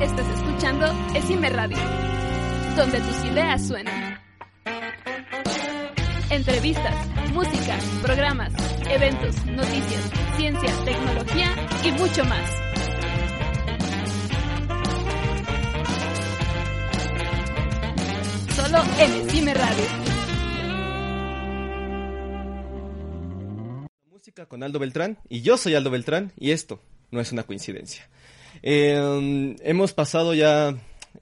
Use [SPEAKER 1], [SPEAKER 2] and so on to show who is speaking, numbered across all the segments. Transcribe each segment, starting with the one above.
[SPEAKER 1] Estás escuchando Esime Radio, donde tus ideas suenan. Entrevistas, música, programas, eventos, noticias, ciencia, tecnología y mucho más. Solo en Esime Radio.
[SPEAKER 2] Música con Aldo Beltrán y yo soy Aldo Beltrán y esto no es una coincidencia. Eh, hemos pasado ya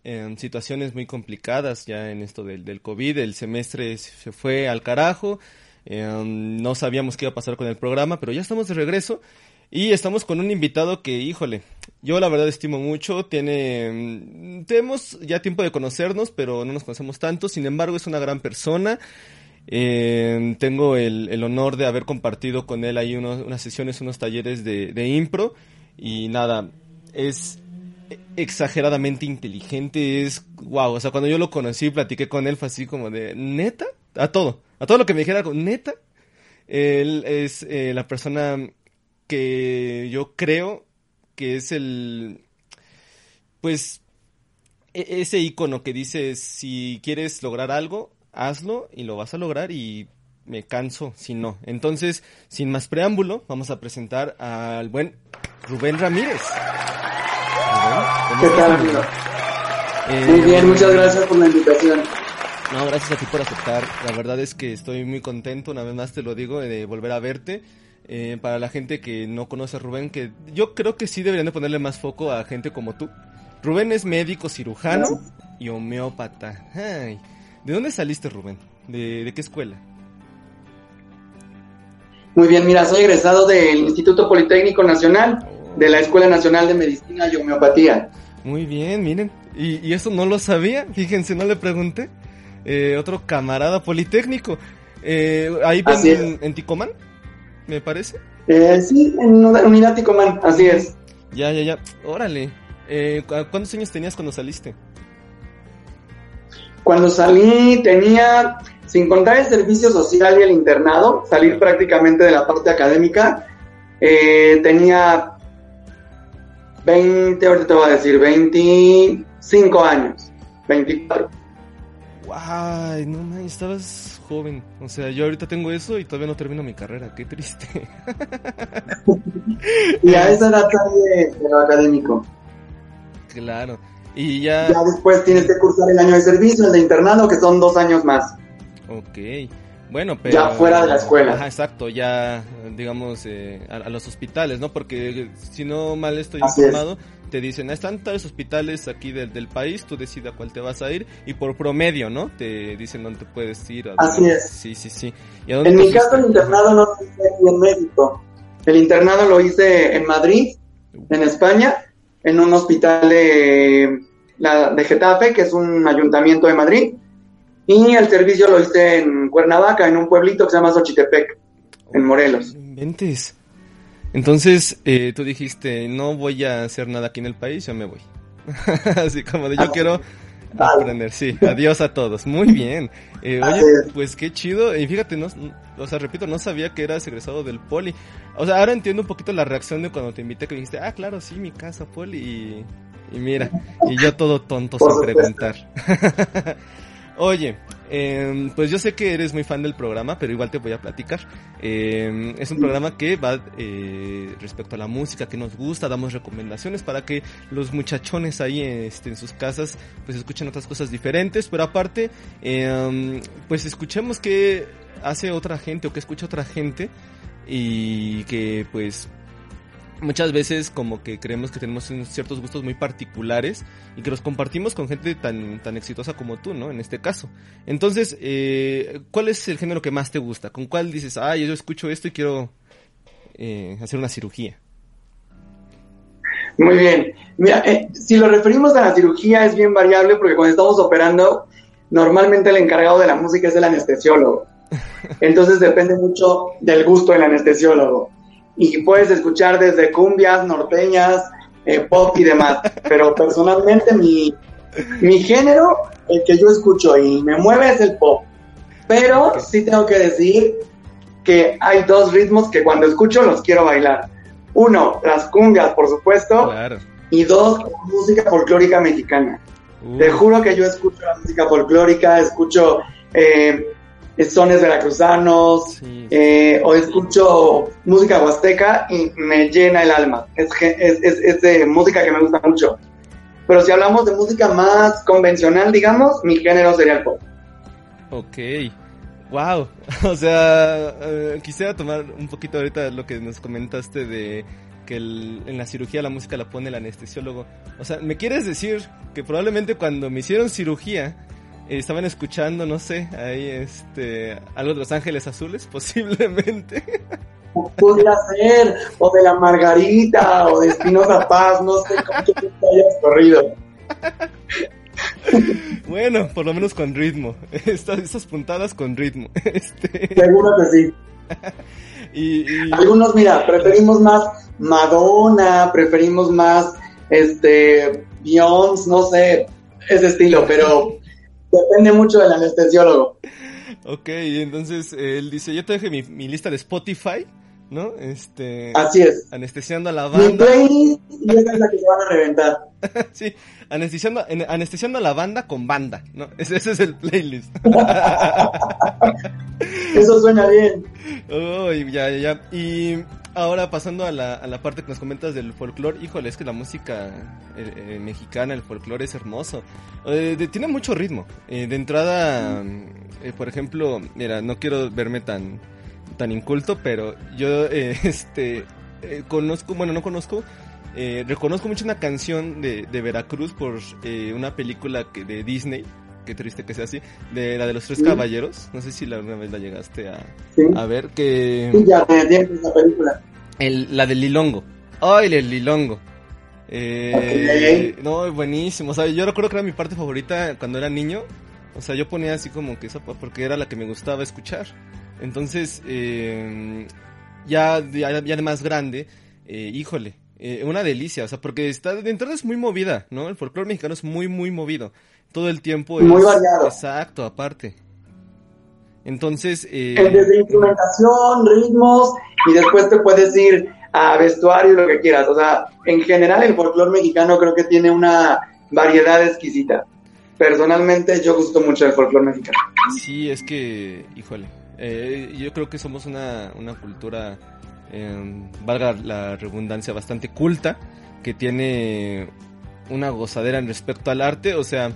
[SPEAKER 2] en situaciones muy complicadas ya en esto del, del COVID, el semestre se fue al carajo, eh, no sabíamos qué iba a pasar con el programa, pero ya estamos de regreso y estamos con un invitado que, híjole, yo la verdad estimo mucho, tiene, mm, tenemos ya tiempo de conocernos, pero no nos conocemos tanto, sin embargo es una gran persona. Eh, tengo el, honor de haber compartido con él ahí unos, unas sesiones, unos talleres de impro. Y nada, es exageradamente inteligente, es wow, o sea, cuando yo lo conocí, platiqué con él, fue así como de, neta, a todo, a todo lo que me dijera, neta, él es eh, la persona que yo creo que es el, pues, e ese icono que dice, si quieres lograr algo, hazlo y lo vas a lograr y me canso si no. Entonces, sin más preámbulo, vamos a presentar al buen Rubén Ramírez.
[SPEAKER 3] ¿Qué tal, amigo? Eh, muy bien, muchas gracias por la invitación.
[SPEAKER 2] No, gracias a ti por aceptar. La verdad es que estoy muy contento, una vez más te lo digo, de volver a verte. Eh, para la gente que no conoce a Rubén, que yo creo que sí deberían de ponerle más foco a gente como tú. Rubén es médico cirujano y homeópata. Ay, ¿De dónde saliste, Rubén? ¿De, ¿De qué escuela?
[SPEAKER 3] Muy bien, mira, soy egresado del Instituto Politécnico Nacional, de la Escuela Nacional de Medicina y Homeopatía.
[SPEAKER 2] Muy bien, miren. Y, y eso no lo sabía, fíjense, no le pregunté. Eh, otro camarada politécnico. Eh, ahí en, en, Ticomán, me parece.
[SPEAKER 3] Eh, sí, en Unidad Ticomán, así es.
[SPEAKER 2] Ya, ya, ya. Órale. Eh, ¿Cuántos años tenías cuando saliste?
[SPEAKER 3] Cuando salí tenía, sin contar el servicio social y el internado, salir prácticamente de la parte académica, eh, tenía 20, ahorita te voy a decir, 25 años, 24.
[SPEAKER 2] Ay, no man, estabas joven. O sea, yo ahorita tengo eso y todavía no termino mi carrera. Qué triste.
[SPEAKER 3] y a esa edad de, de lo académico.
[SPEAKER 2] Claro. Y ya...
[SPEAKER 3] ya después tienes que cursar el año de servicio, el de internado, que son dos años más.
[SPEAKER 2] Ok. Bueno, pero...
[SPEAKER 3] Ya fuera de la escuela.
[SPEAKER 2] Ajá, exacto, ya, digamos, eh, a, a, los hospitales, ¿no? Porque si no mal estoy Así informado, es. te dicen, están tales hospitales aquí del, del, país, tú decides a cuál te vas a ir, y por promedio, ¿no? Te dicen dónde puedes ir.
[SPEAKER 3] Así es.
[SPEAKER 2] Sí, sí, sí.
[SPEAKER 3] en mi caso, el internado no lo hice aquí en México. El internado lo hice en Madrid, en España, en un hospital de, la, de Getafe, que es un ayuntamiento de Madrid y el servicio lo hice en Cuernavaca, en un pueblito que se llama Xochitepec, en Morelos.
[SPEAKER 2] Inventes. Entonces, eh, tú dijiste, no voy a hacer nada aquí en el país, yo me voy. Así como de yo ah, quiero vale. aprender, sí. Adiós a todos. Muy bien. Eh, oye, pues qué chido. Y fíjate, no, o sea, repito, no sabía que eras egresado del poli. O sea, ahora entiendo un poquito la reacción de cuando te invité, que dijiste, ah, claro, sí, mi casa, poli. Y, y mira, y yo todo tonto sin preguntar. Oye, eh, pues yo sé que eres muy fan del programa, pero igual te voy a platicar. Eh, es un programa que va eh, respecto a la música que nos gusta, damos recomendaciones para que los muchachones ahí este, en sus casas pues escuchen otras cosas diferentes, pero aparte em, pues escuchemos qué hace otra gente o qué escucha otra gente y que pues muchas veces como que creemos que tenemos ciertos gustos muy particulares y que los compartimos con gente tan, tan exitosa como tú, ¿no? En este caso. Entonces, eh, ¿cuál es el género que más te gusta? ¿Con cuál dices, ah, yo escucho esto y quiero eh, hacer una cirugía?
[SPEAKER 3] Muy bien. Mira, eh, si lo referimos a la cirugía es bien variable porque cuando estamos operando, normalmente el encargado de la música es el anestesiólogo. Entonces depende mucho del gusto del anestesiólogo y puedes escuchar desde cumbias, norteñas, eh, pop y demás. Pero personalmente mi, mi género, el que yo escucho y me mueve es el pop. Pero sí tengo que decir que hay dos ritmos que cuando escucho los quiero bailar. Uno, las cumbias, por supuesto.
[SPEAKER 2] Claro.
[SPEAKER 3] y dos, música folclórica mexicana. Te juro que yo escucho la música folclórica, escucho eh, sones veracruzanos eh, o escucho música huasteca y me llena el alma. Es, es, es, de música que me gusta mucho. Pero si hablamos de música más convencional, digamos, mi género sería el pop.
[SPEAKER 2] Ok. Wow. O sea, eh, quisiera tomar un poquito ahorita lo que nos comentaste de que en la cirugía la música la pone el anestesiólogo. O sea, ¿me quieres decir que probablemente cuando me hicieron cirugía estaban escuchando, no sé, ahí este algo de Los Ángeles Azules, posiblemente.
[SPEAKER 3] Podría ser, o de la Margarita, o de Espinosa Paz, no sé cómo te hayas corrido.
[SPEAKER 2] Bueno, por lo menos con ritmo. Estas, puntadas con ritmo. Este...
[SPEAKER 3] Seguro que sí. y, Algunos, mira, preferimos más Madonna, preferimos más este Beyoncé, no sé, ese estilo, pero Depende mucho del anestesiólogo.
[SPEAKER 2] Ok, entonces él dice, yo te dejé mi, mi, lista de Spotify, ¿no? Este,
[SPEAKER 3] Así es.
[SPEAKER 2] Anestesiando a la banda.
[SPEAKER 3] Mi playlist y esa es la que se van a reventar.
[SPEAKER 2] sí, anestesiando, anestesiando a la banda con banda, ¿no? Ese, ese es el playlist.
[SPEAKER 3] Eso suena bien.
[SPEAKER 2] Oh, ya, ya. Y ahora pasando a la, a la parte que nos comentas del folclore, híjole, es que la música eh, eh, mexicana, el folclore es hermoso. Eh, tiene mucho ritmo. de entrada, por ejemplo, mira, no quiero verme tan, tan inculto, pero yo este conozco, bueno, no conozco, reconozco mucho una canción de, de Veracruz por una película que, de Disney qué triste que sea así, de la de los tres caballeros, no sé si la, una vez la llegaste a, a ver, que...
[SPEAKER 3] Sí, ya, esa película.
[SPEAKER 2] El, la del Lilongo. ¡Ay, el Lilongo! Eh, no, buenísimo. O sea, yo recuerdo que era mi parte favorita cuando era niño. O sea, yo ponía así como que esa porque era la que me gustaba escuchar. Entonces, eh, ya, ya, de más grande, eh, híjole, eh, una delicia. O sea, porque está de entrada es muy movida, ¿no? El folclore mexicano es muy, muy movido todo el tiempo.
[SPEAKER 3] Muy variado.
[SPEAKER 2] Exacto, aparte. Entonces... Eh,
[SPEAKER 3] Desde instrumentación, ritmos, y después te puedes ir a vestuario, lo que quieras. O sea, en general el folclore mexicano creo que tiene una variedad exquisita. Personalmente yo gusto mucho el folclore mexicano.
[SPEAKER 2] Sí, es que, híjole, eh, yo creo que somos una, una cultura, eh, valga la redundancia, bastante culta, que tiene una gozadera en respecto al arte, o sea,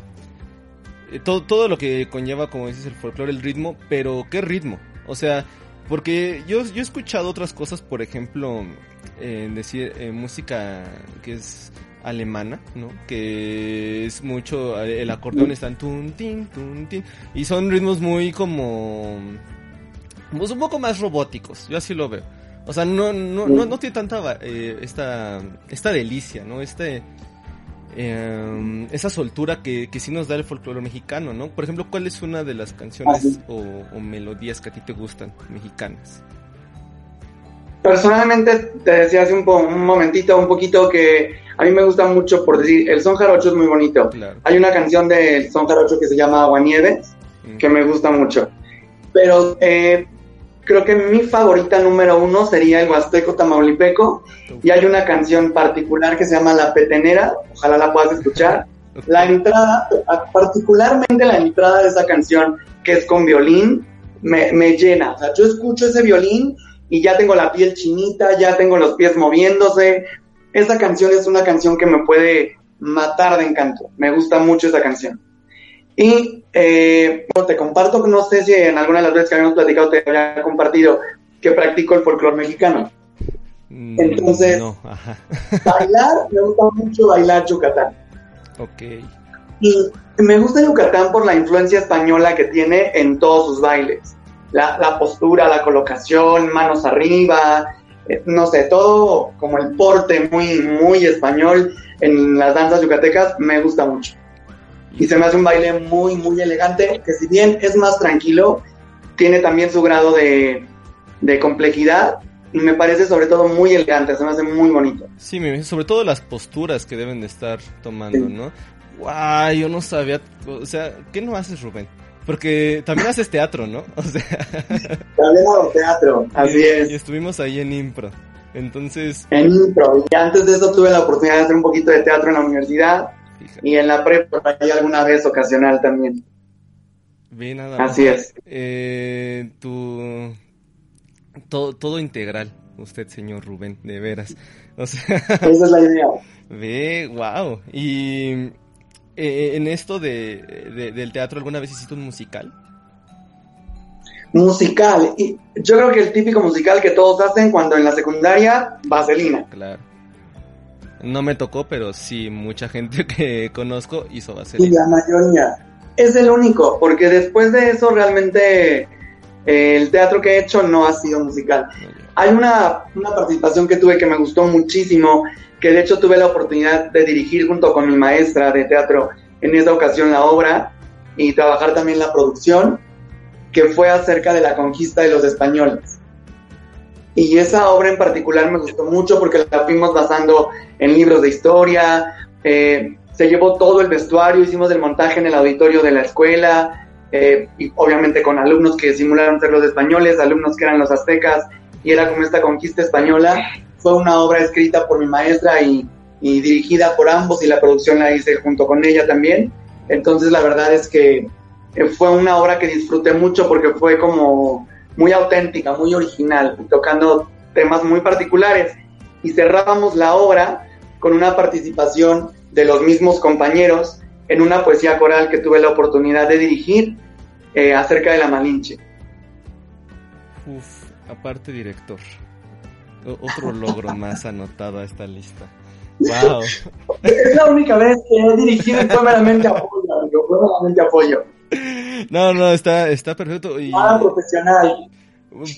[SPEAKER 2] eh, todo, todo lo que conlleva, como dices, el folclore, el ritmo, pero ¿qué ritmo? O sea, porque yo, yo he escuchado otras cosas, por ejemplo, en decir eh, música que es alemana, ¿no? Que es mucho, el acordeón está en tun, tin, tun, tin, y son ritmos muy como, pues un poco más robóticos, yo así lo veo. O sea, no, no, no, no tiene tanta eh, esta, esta delicia, ¿no? Este, eh, esa soltura que, que sí nos da el folclore mexicano, ¿no? Por ejemplo, ¿cuál es una de las canciones o, melodías que a ti te gustan, mexicanas?
[SPEAKER 3] Personalmente, te decía hace un, un, momentito, un poquito, que a mí me gusta mucho, por decir, el son jarocho es muy bonito. Hay una canción del son jarocho que se llama Aguanieves, mm. que me gusta mucho. Pero eh, creo que mi favorita número uno sería el Huasteco Tamaulipeco. Y hay una canción particular que se llama La Petenera, ojalá la puedas escuchar. La entrada, particularmente la entrada de esa canción, que es con violín, me, me llena. O sea, yo escucho ese violín y ya tengo la piel chinita, ya tengo los pies moviéndose. Esa canción es una canción que me puede matar de encanto. Me gusta mucho esa canción. Y eh, te comparto, no sé si en alguna de las veces que habíamos platicado te había compartido que practico el folclore mexicano. Mm, Entonces, bailar, me gusta mucho bailar Yucatán.
[SPEAKER 2] Ok.
[SPEAKER 3] Y me gusta Yucatán por la influencia española que tiene en todos sus bailes. La, la postura, la colocación, manos arriba, eh, no sé, todo como el porte muy, muy español en las danzas yucatecas me gusta mucho y se me hace un baile muy, muy elegante, que si bien es más tranquilo, tiene también su grado de, complejidad y me parece sobre todo muy elegante, se me hace muy bonito.
[SPEAKER 2] Sí, sobre todo las posturas que deben de estar tomando, ¿no? Guau, yo no sabía, o sea, ¿qué no haces Rubén? Porque también haces teatro, ¿no? O sea...
[SPEAKER 3] También hago teatro, así es.
[SPEAKER 2] Y estuvimos ahí en Impro. Entonces...
[SPEAKER 3] En impro. Y antes de eso tuve la oportunidad de hacer un poquito de teatro en la universidad y en la prepa y alguna vez ocasional también.
[SPEAKER 2] Bien, nada
[SPEAKER 3] Así es.
[SPEAKER 2] Eh, tu... Todo, todo integral, usted, señor Rubén, de veras. O sea...
[SPEAKER 3] Esa es la idea.
[SPEAKER 2] Ve, wow. Y eh, en esto de, de, del teatro, ¿alguna vez hiciste un musical?
[SPEAKER 3] Musical. Y yo creo que el típico musical que todos hacen cuando en la secundaria, Vaselina.
[SPEAKER 2] Claro. No me tocó, pero sí, mucha gente que conozco hizo Vaselina.
[SPEAKER 3] Y la mayoría. Es el único, porque después de eso realmente eh, el teatro que he hecho no ha sido musical. Hay una, una participación que tuve que me gustó muchísimo, que de hecho tuve la oportunidad de dirigir junto con mi maestra de teatro en esa ocasión la obra y trabajar también la producción, que fue acerca de la conquista de los españoles. Y esa obra en particular me gustó mucho porque la fuimos basando en libros de historia, eh, se llevó todo el vestuario, hicimos el montaje en el auditorio de la escuela, eh, y obviamente con alumnos que simularon ser los españoles, alumnos que eran los aztecas, y era como esta conquista española. Fue una obra escrita por mi maestra y, y dirigida por ambos, y la producción la hice junto con ella también. Entonces la verdad es que fue una obra que disfruté mucho porque fue como muy auténtica, muy original, tocando temas muy particulares. Y cerrábamos la obra con una participación de los mismos compañeros en una poesía coral que tuve la oportunidad de dirigir eh, acerca de la Malinche.
[SPEAKER 2] Uf, aparte director. O otro logro más anotado a esta lista. Wow.
[SPEAKER 3] Es la única vez que he dirigido y fue meramente apoyo, amigo, fue meramente apoyo.
[SPEAKER 2] No, no, está, está perfecto. Y...
[SPEAKER 3] Nada profesional.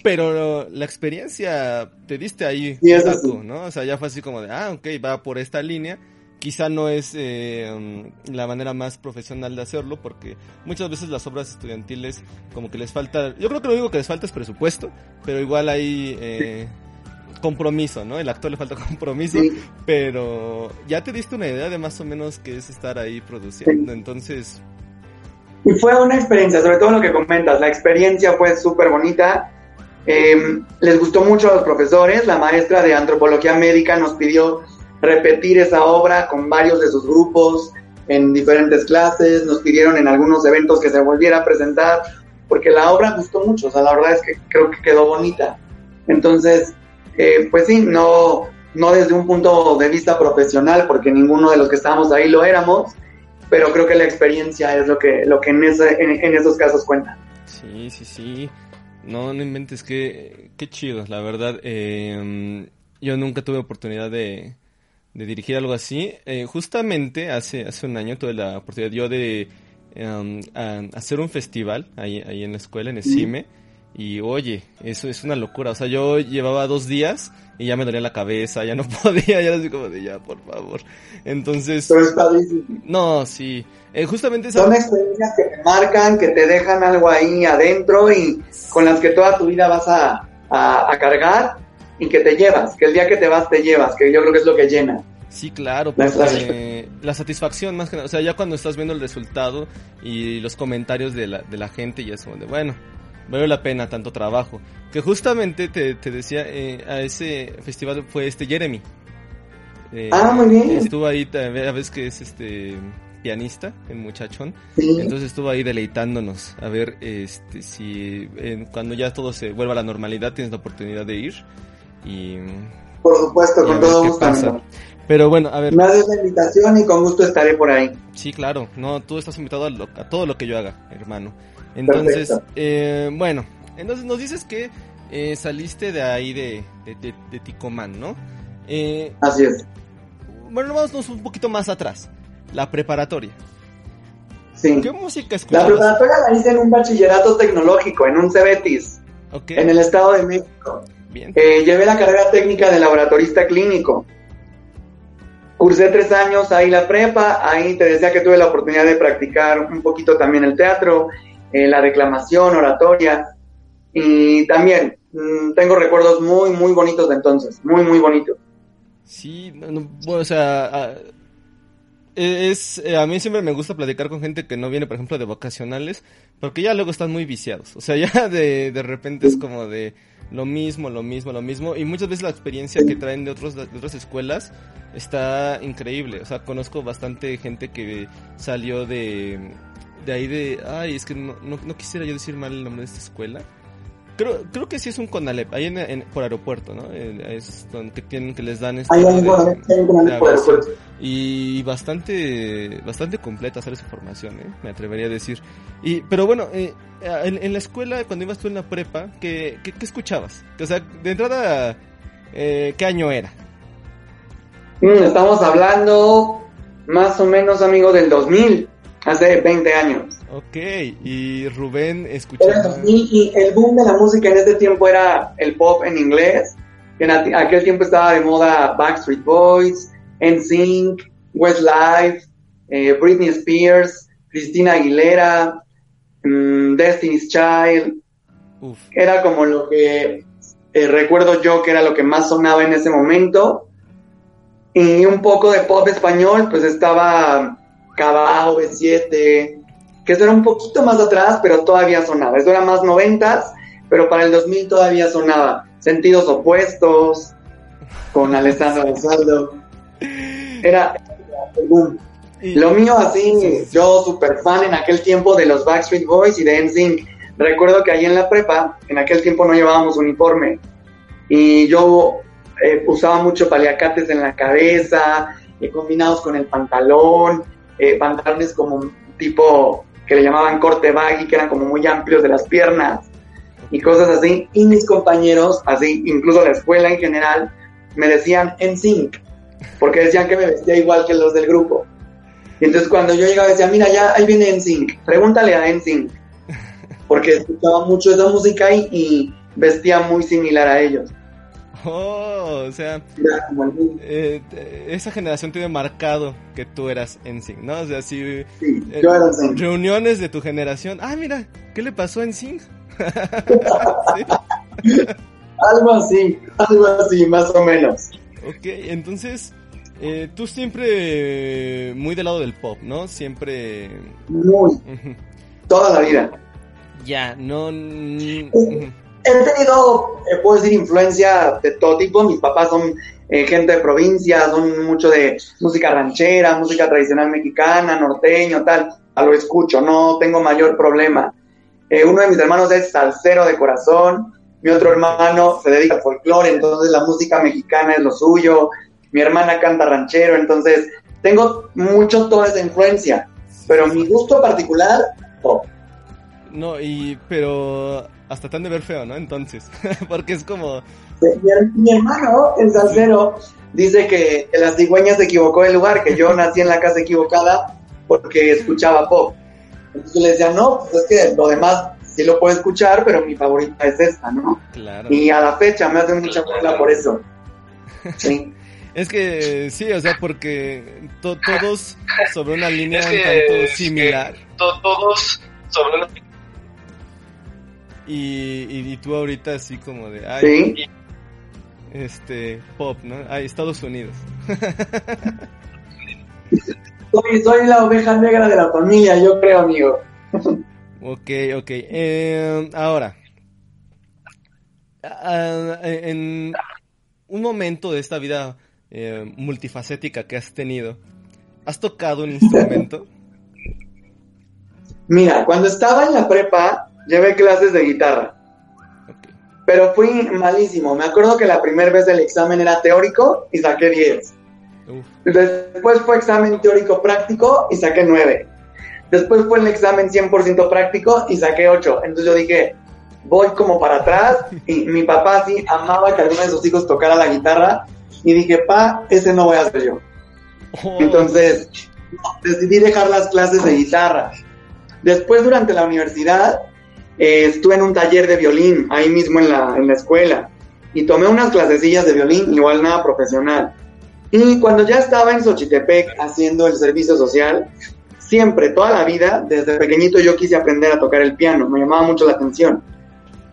[SPEAKER 2] Pero la experiencia te diste ahí,
[SPEAKER 3] Sí, eso
[SPEAKER 2] Paco,
[SPEAKER 3] sí.
[SPEAKER 2] ¿no? O sea, ya fue así como de, ah, ok, va por esta línea. Quizá no es eh, um, la manera más profesional de hacerlo, porque muchas veces las obras estudiantiles como que les falta, yo creo que lo único que les falta es presupuesto, pero igual hay eh, compromiso, ¿no? El actor le falta compromiso,
[SPEAKER 3] Sí.
[SPEAKER 2] pero ya te diste una idea de más o menos qué es estar ahí produciendo, entonces,
[SPEAKER 3] Y fue una experiencia, sobre todo lo que comentas, la experiencia fue súper bonita. Eh, les gustó mucho a los profesores, la maestra de antropología médica nos pidió repetir esa obra con varios de sus grupos en diferentes clases, nos pidieron en algunos eventos que se volviera a presentar, porque la obra gustó mucho, o sea, la verdad es que creo que quedó bonita. Entonces, eh, pues sí, no, no desde un punto de vista profesional, porque ninguno de los que estábamos ahí lo éramos, pero creo que la experiencia es lo que, lo que en, ese, en, en esos casos cuenta.
[SPEAKER 2] Sí, sí, sí. No, no inventes, qué, qué chido, la verdad. eh, yo nunca tuve oportunidad de, de dirigir algo así. Eh, justamente hace, hace un año tuve la oportunidad yo de em, hacer un festival ahí, ahí en la escuela, en el CIME. Y oye, eso es una locura. O sea, yo llevaba dos días y ya me dolía la cabeza, ya no podía, ya era así como de ya, por favor. Entonces,
[SPEAKER 3] Pero es padrísimo.
[SPEAKER 2] no, sí. Eh, justamente esa...
[SPEAKER 3] Son experiencias que te marcan, que te dejan algo ahí adentro y con las que toda tu vida vas a, a, a cargar y que te llevas, que el día que te vas te llevas, que yo creo que es lo que llena.
[SPEAKER 2] Sí, claro,
[SPEAKER 3] La
[SPEAKER 2] porque la satisfacción más que nada, o sea, ya cuando estás viendo el resultado y los comentarios de la, de la gente, ya es como de, bueno, vale la pena tanto trabajo. Que justamente te, te decía, eh, a ese festival fue este Jeremy. Eh,
[SPEAKER 3] Ah, muy bien.
[SPEAKER 2] Estuvo ahí, a veces que es este pianista, el muchachón.
[SPEAKER 3] Sí.
[SPEAKER 2] Entonces estuvo ahí deleitándonos a ver este si eh, cuando ya todo se vuelva a la normalidad tienes la oportunidad de ir y,
[SPEAKER 3] Por supuesto, con todo gusto.
[SPEAKER 2] pasa. Pero bueno, a ver,
[SPEAKER 3] Me haces la invitación y con gusto estaré por ahí.
[SPEAKER 2] Sí, claro. No, tú estás invitado a, lo- a todo lo que yo haga, hermano. Entonces, eh, bueno, entonces nos dices que eh, saliste de ahí de, de, de- de Ticomán, ¿no? Eh,
[SPEAKER 3] Así es.
[SPEAKER 2] bueno, vámonos un poquito más atrás. La preparatoria.
[SPEAKER 3] Sí.
[SPEAKER 2] ¿Qué música
[SPEAKER 3] La
[SPEAKER 2] escuchabas?
[SPEAKER 3] preparatoria la hice en un bachillerato tecnológico, en un CEBETIS,
[SPEAKER 2] Ok,
[SPEAKER 3] en el Estado de México.
[SPEAKER 2] bien.
[SPEAKER 3] Eh, llevé la carrera técnica de laboratorista clínico. Cursé tres años ahí la prepa, ahí te decía que tuve la oportunidad de practicar un poquito también el teatro, eh, la declamación, oratoria, y también mm, tengo recuerdos muy, muy bonitos de entonces, muy, muy bonitos.
[SPEAKER 2] Sí, no, no, bueno, o sea, ah, eh, es, eh, a mí siempre me gusta platicar con gente que no viene, por ejemplo, de vocacionales, porque ya luego están muy viciados. O sea, ya de, de repente es como de lo mismo, lo mismo, lo mismo. Y muchas veces la experiencia que traen de, otros, de otras escuelas está increíble. O sea, conozco bastante gente que salió de, de ahí de... Ay, es que no, no, no quisiera yo decir mal el nombre de esta escuela. Creo, creo que sí es un Conalep, ahí en, en- por aeropuerto, ¿no? Eh, Es donde tienen que les dan este de- de
[SPEAKER 3] aeropuerto.
[SPEAKER 2] y bastante bastante completa ¿sabes? esa formación, ¿eh? me atrevería a decir. Y pero bueno, eh, en, en la escuela cuando ibas tú en la prepa, ¿qué, qué, qué escuchabas? O sea, de entrada, eh, ¿qué año era?
[SPEAKER 3] Mm, estamos hablando más o menos, amigo, del 2000, hace 20 años.
[SPEAKER 2] Ok, y Rubén escuchaba.
[SPEAKER 3] 2000 y el boom de la música en ese tiempo era el pop en inglés. En a- aquel tiempo estaba de moda Backstreet Boys, NSYNC, Westlife, eh, Britney Spears, Christina Aguilera, mm, Destiny's Child.
[SPEAKER 2] Uf,
[SPEAKER 3] Era como lo que eh, recuerdo yo que era lo que más sonaba en ese momento. Y un poco de pop español, pues estaba Cabao, B7, que eso era un poquito más atrás, pero todavía sonaba. Eso era más noventas, pero para el 2000 todavía sonaba. Sentidos opuestos, con Alessandra Rosaldo. Era el boom. Lo mío así,
[SPEAKER 2] Sí, sí, sí.
[SPEAKER 3] yo super fan en aquel tiempo de los Backstreet Boys y de NSYNC. Recuerdo que ahí en la prepa, en aquel tiempo no llevábamos uniforme y yo eh, usaba mucho paliacates en la cabeza, eh, combinados con el pantalón, eh, pantalones como tipo que le llamaban corte baggy, que eran como muy amplios de las piernas y cosas así. Y mis compañeros, así, incluso la escuela en general, me decían NSYNC, porque decían que me vestía igual que los del grupo. Y entonces cuando yo llegaba decía, mira, ya ahí viene NSYNC, pregúntale a NSYNC. Porque escuchaba mucho esa música y, y vestía muy similar a ellos.
[SPEAKER 2] Oh, o sea, eh, te- esa generación tiene marcado que tú eras NSYNC, ¿no? O sea, si
[SPEAKER 3] sí,
[SPEAKER 2] eh,
[SPEAKER 3] yo era NSYNC.
[SPEAKER 2] reuniones de tu generación, ah, mira, ¿qué le pasó a NSYNC? Sí.
[SPEAKER 3] Algo así, algo así, más o menos.
[SPEAKER 2] Ok, entonces, eh, tú siempre muy del lado del pop, ¿no? Siempre...
[SPEAKER 3] Muy, toda la vida.
[SPEAKER 2] Ya, no... ujú.
[SPEAKER 3] He tenido, eh, puedo decir, influencia de todo tipo. Mis papás son eh, gente de provincia, son mucho de música ranchera, música tradicional mexicana, norteño, tal. A lo escucho, no tengo mayor problema. Eh, uno de mis hermanos es salsero de corazón, mi otro hermano se dedica al folclore, entonces la música mexicana es lo suyo. Mi hermana canta ranchero, entonces tengo mucho toda esa influencia. Pero mi gusto particular, pop.
[SPEAKER 2] No, y... pero... Hasta tan de ver feo, ¿no? Entonces, porque es como...
[SPEAKER 3] Mi, mi hermano, el salsero, dice que, que la cigüeña se equivocó de lugar, que yo nací en la casa equivocada porque escuchaba pop. Entonces yo le decía, no, pues es que lo demás sí lo puedo escuchar, pero mi favorita es esta, ¿no?
[SPEAKER 2] Claro.
[SPEAKER 3] Y a la fecha me hace mucha burla por eso. Sí.
[SPEAKER 2] Es que sí, o sea, porque to- todos sobre una línea
[SPEAKER 4] Es
[SPEAKER 2] un tanto
[SPEAKER 4] es que-
[SPEAKER 2] similar.
[SPEAKER 4] To- todos sobre una
[SPEAKER 2] Y, y, y tú ahorita así como de, ay,
[SPEAKER 3] Sí.
[SPEAKER 2] este, pop, ¿no? Ay, Estados Unidos.
[SPEAKER 3] Soy, soy la oveja negra de la familia, yo creo, amigo.
[SPEAKER 2] Ok, ok. Eh, ahora, ah, en un momento de esta vida eh, multifacética que has tenido, ¿has tocado un instrumento?
[SPEAKER 3] Mira, cuando estaba en la prepa, llevé clases de guitarra. Pero fui malísimo. Me acuerdo que la primera vez el examen era teórico y saqué 10.
[SPEAKER 2] Uf,
[SPEAKER 3] Después fue examen teórico práctico y saqué 9. Después fue el examen 100% práctico y saqué 8. Entonces yo dije, voy como para atrás. Y mi papá sí amaba que alguno de sus hijos tocara la guitarra. Y dije, pa, ese no voy a hacer yo.
[SPEAKER 2] Oh,
[SPEAKER 3] Entonces decidí dejar las clases de guitarra. Después, durante la universidad, eh, estuve en un taller de violín, ahí mismo en la, en la escuela, y tomé unas clasecillas de violín, igual nada profesional. Y cuando ya estaba en Xochitepec haciendo el servicio social, siempre, toda la vida, desde pequeñito yo quise aprender a tocar el piano, me llamaba mucho la atención.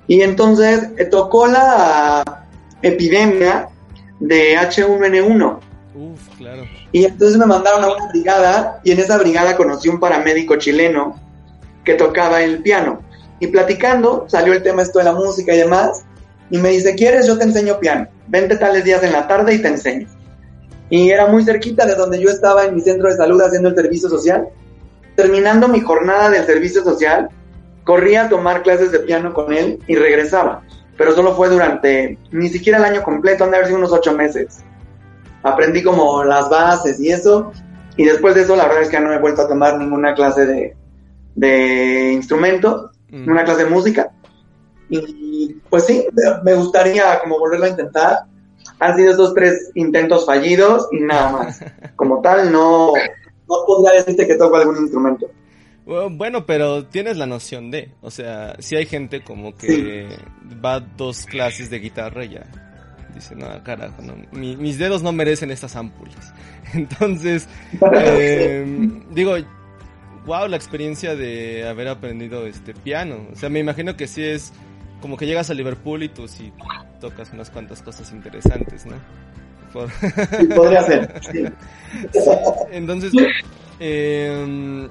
[SPEAKER 3] Y entonces eh, tocó la epidemia de H1N1
[SPEAKER 2] Uf, claro.
[SPEAKER 3] Y entonces me mandaron a una brigada y en esa brigada conocí un paramédico chileno que tocaba el piano. Y platicando, salió el tema esto de la música y demás, y me dice, ¿quieres? Yo te enseño piano. Vente tales días en la tarde y te enseño. Y era muy cerquita de donde yo estaba en mi centro de salud haciendo el servicio social. Terminando mi jornada del servicio social, corría a tomar clases de piano con él y regresaba. Pero solo fue durante ni siquiera el año completo, han de haber sido unos ocho meses. Aprendí como las bases y eso. Y después de eso, la verdad es que no he vuelto a tomar ninguna clase de, de instrumento,
[SPEAKER 2] Mm.
[SPEAKER 3] una clase de música. Y pues sí, me gustaría como volverlo a intentar. Han sido esos tres intentos fallidos y nada más. Como tal, no, no podría decirte que toco algún instrumento.
[SPEAKER 2] Bueno, pero tienes la noción de, o sea, si hay gente como que va a dos clases de guitarra y ya dice, no, carajo, no, mi- mis dedos no merecen estas ámpulas. Entonces, eh, digo, wow, la experiencia de haber aprendido este piano. O sea, me imagino que sí es como que llegas a Liverpool y tú sí tocas unas cuantas cosas interesantes, ¿no? Por-
[SPEAKER 3] Sí, podría ser. sí.
[SPEAKER 2] Entonces, eh,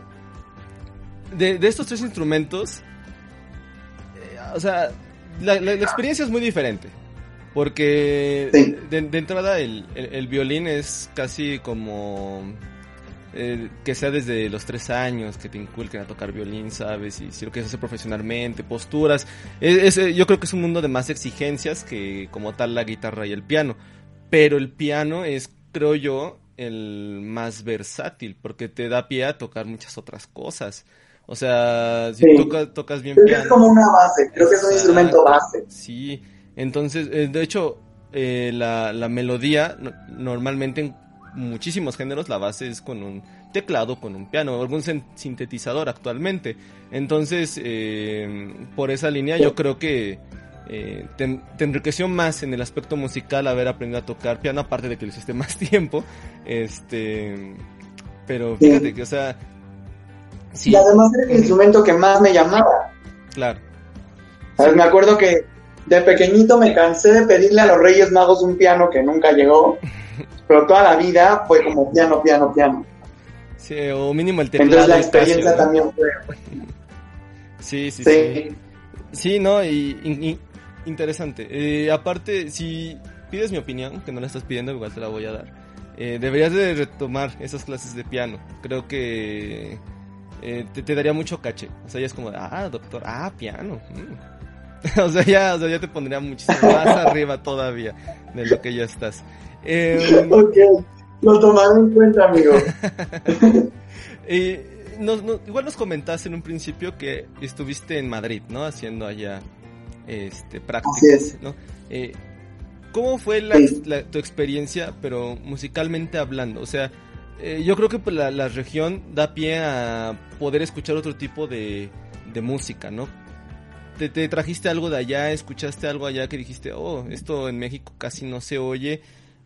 [SPEAKER 2] de, de estos tres instrumentos, eh, o sea, la, la- la experiencia es muy diferente. Porque
[SPEAKER 3] Sí.
[SPEAKER 2] de, de entrada el, el- el violín es casi como eh, que sea desde los tres años que te inculquen a tocar violín, ¿sabes? Y si lo quieres hacer profesionalmente, posturas. Es, es- yo creo que es un mundo de más exigencias que como tal la guitarra y el piano. Pero el piano es, creo yo, el más versátil porque te da pie a tocar muchas otras cosas. O sea, si
[SPEAKER 3] Sí.
[SPEAKER 2] toca- tocas bien
[SPEAKER 3] Creo que es
[SPEAKER 2] piano.
[SPEAKER 3] como una base, creo que es un instrumento base.
[SPEAKER 2] Sí, entonces, eh, de hecho, eh, la, la melodía, no- normalmente en muchísimos géneros, la base es con un teclado, con un piano, o algún sin- sintetizador actualmente. Entonces, eh, por esa línea, yo creo que eh, te, te enriqueció más en el aspecto musical haber aprendido a tocar piano, aparte de que lo hiciste más tiempo. Este, pero fíjate que, o sea, sí,
[SPEAKER 3] Y además era el instrumento que más me llamaba.
[SPEAKER 2] claro.
[SPEAKER 3] ¿Sabes? Me acuerdo que de pequeñito me cansé de pedirle a los Reyes Magos un piano que nunca llegó, pero toda la vida fue como piano, piano, piano.
[SPEAKER 2] Sí, o mínimo el teclado.
[SPEAKER 3] Entonces la experiencia
[SPEAKER 2] ¿no?
[SPEAKER 3] también fue.
[SPEAKER 2] Sí, sí, sí.
[SPEAKER 3] Sí,
[SPEAKER 2] Sí, no, y, y- y- interesante. Eh, aparte, si pides mi opinión, que no la estás pidiendo, igual te la voy a dar. eh, deberías de retomar esas clases de piano. Creo que eh, te, te daría mucho caché. O sea, ya es como, ah, doctor, ah, piano. mm. o, sea, ya, o sea, ya te pondría muchísimo más arriba todavía de lo que ya estás. Eh,
[SPEAKER 3] ok, lo tomaré en cuenta, amigo.
[SPEAKER 2] Nos- nos- igual nos comentaste en un principio que estuviste en Madrid, ¿no? Haciendo allá este, prácticas,
[SPEAKER 3] Así es.
[SPEAKER 2] ¿no? Eh, ¿Cómo fue la,
[SPEAKER 3] Sí.
[SPEAKER 2] la- tu experiencia, pero musicalmente hablando? O sea, eh, yo creo que pues, la, la región da pie a poder escuchar otro tipo de, de música, ¿no? Te, te trajiste algo de allá, escuchaste algo allá que dijiste, oh, esto en México casi no se oye,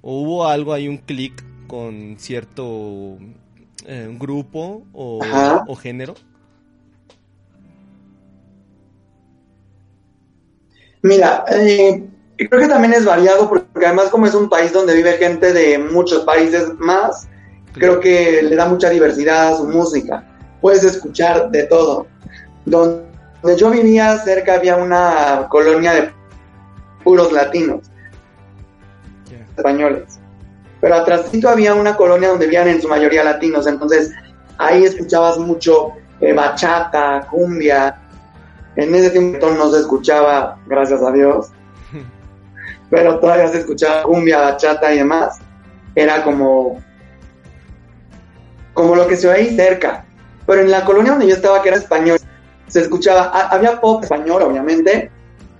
[SPEAKER 2] o hubo algo ahí, un clic con cierto eh, grupo o, género.
[SPEAKER 3] Mira, eh, creo que también es variado porque además como es un país donde vive gente de muchos países más, creo que le da mucha diversidad a su música. Puedes escuchar de todo. Donde yo vivía cerca había una colonia de puros latinos. Españoles. Pero atrásito había una colonia donde vivían en su mayoría latinos, entonces ahí escuchabas mucho eh, bachata, cumbia. En ese tiempo no se escuchaba, gracias a Dios, pero todavía se escuchaba cumbia, bachata y demás. Era como, como lo que se oía ahí cerca. Pero en la colonia donde yo estaba, que era español, se escuchaba, ha- había pop español, obviamente,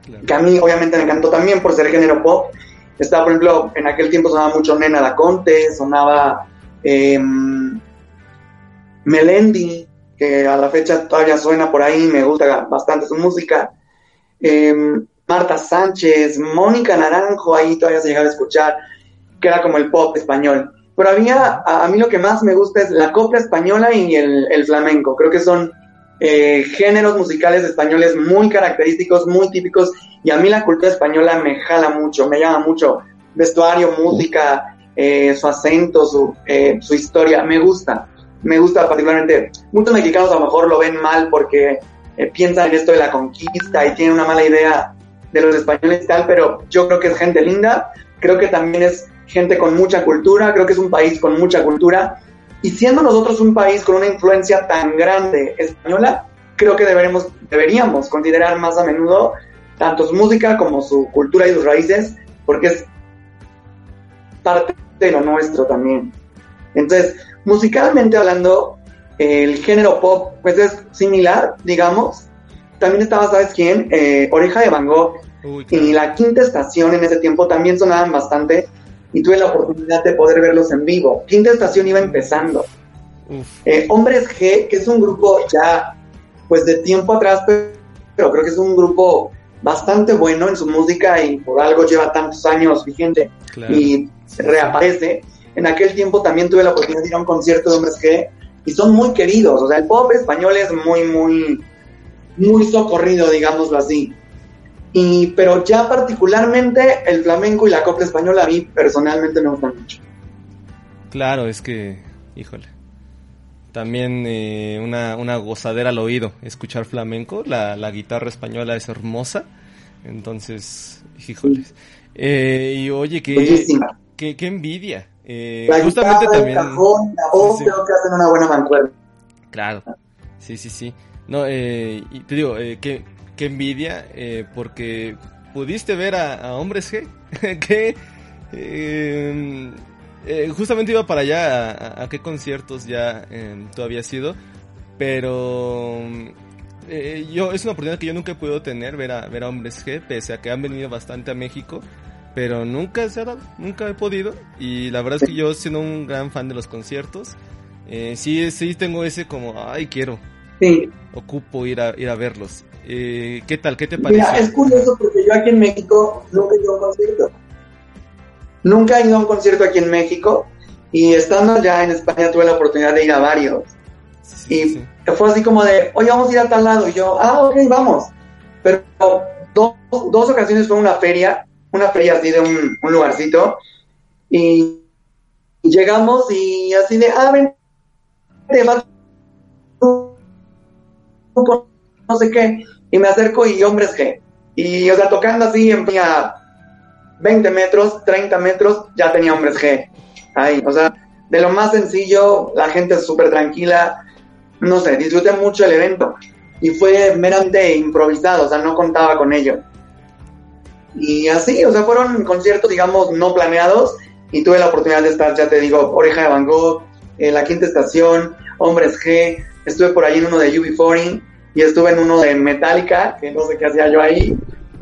[SPEAKER 2] Claro.
[SPEAKER 3] que a mí obviamente me encantó también por ser género pop. Estaba, por ejemplo, en aquel tiempo sonaba mucho Nena da Conte, sonaba em, Melendi, que a la fecha todavía suena por ahí, me gusta bastante su música. Em, Marta Sánchez, Mónica Naranjo, ahí todavía se llegaba a escuchar, que era como el pop español. Pero había, a, a mí lo que más me gusta es la copla española y el, el flamenco. Creo que son eh, géneros musicales españoles muy característicos, muy típicos, y a mí la cultura española me jala mucho, me llama mucho. Vestuario, música, eh, su acento, su, eh, su historia, me gusta, me gusta particularmente. Muchos mexicanos a lo mejor lo ven mal porque eh, piensan en esto de la conquista y tienen una mala idea de los españoles y tal, pero yo creo que es gente linda, creo que también es gente con mucha cultura, creo que es un país con mucha cultura, y siendo nosotros un país con una influencia tan grande española, creo que deberemos, deberíamos considerar más a menudo tanto su música como su cultura y sus raíces, porque es parte de lo nuestro también. Entonces, musicalmente hablando, el género pop pues es similar, digamos. También estaba, ¿sabes quién? Eh, Oreja de Van Gogh y la quinta estación en ese tiempo también sonaban bastante y tuve la oportunidad de poder verlos en vivo. Quinta estación iba empezando. Eh, Hombres G, que es un grupo ya pues de tiempo atrás, pero creo que es un grupo bastante bueno en su música y por algo lleva tantos años vigente y reaparece. En aquel tiempo también tuve la oportunidad de ir a un concierto de Hombres G y son muy queridos. O sea, el pop español es muy, muy, muy socorrido, digámoslo así. Y, pero ya particularmente el flamenco y la copla española a mí personalmente me gustan mucho.
[SPEAKER 2] Claro, es que, híjole, también eh, una, una, gozadera al oído escuchar flamenco, la, la, guitarra española es hermosa, entonces, híjoles. Eh, y oye, qué, qué, qué envidia. Eh, justamente también...
[SPEAKER 3] la voz creo que hacen una buena mancuerna.
[SPEAKER 2] Claro, sí, sí, sí. No, eh, y te digo, eh, qué, qué envidia, eh, porque pudiste ver a, Hombres G, que eh, eh, justamente iba para allá, a, qué conciertos ya tú habías ido, pero yo es una oportunidad que yo nunca he podido tener, ver a, ver a Hombres G, pese a que han venido bastante a México, pero nunca se ha dado, nunca he podido, y la verdad es que yo siendo un gran fan de los conciertos, sí, sí tengo ese como, ay, quiero,
[SPEAKER 3] Sí.
[SPEAKER 2] Ocupo ir a, ir a verlos. Eh, ¿Qué tal? ¿Qué te parece?
[SPEAKER 3] Mira, es curioso porque yo aquí en México nunca he ido a un concierto. Nunca he ido a un concierto aquí en México y estando ya en España tuve la oportunidad de ir a varios. y fue así como de, oye, vamos a ir a tal lado. Y yo, ah, ok, vamos. Pero dos, dos ocasiones fue una feria, una feria así de un, un lugarcito. Y llegamos y así de, ah, ven, te vas no sé qué, y me acerco y hombres G. Y, o sea, tocando así, en 20 metros, 30 metros, ya tenía hombres G. Ahí, o sea, de lo más sencillo, la gente es súper tranquila, no sé, disfruté mucho el evento. Y fue meramente improvisado, o sea, no contaba con ello. Y así, o sea, fueron conciertos, digamos, no planeados, y tuve la oportunidad de estar, ya te digo, Oreja de Van en la Quinta Estación, Hombres G, estuve por ahí en uno de UB40 y estuve en uno de Metallica, que no sé qué hacía yo ahí.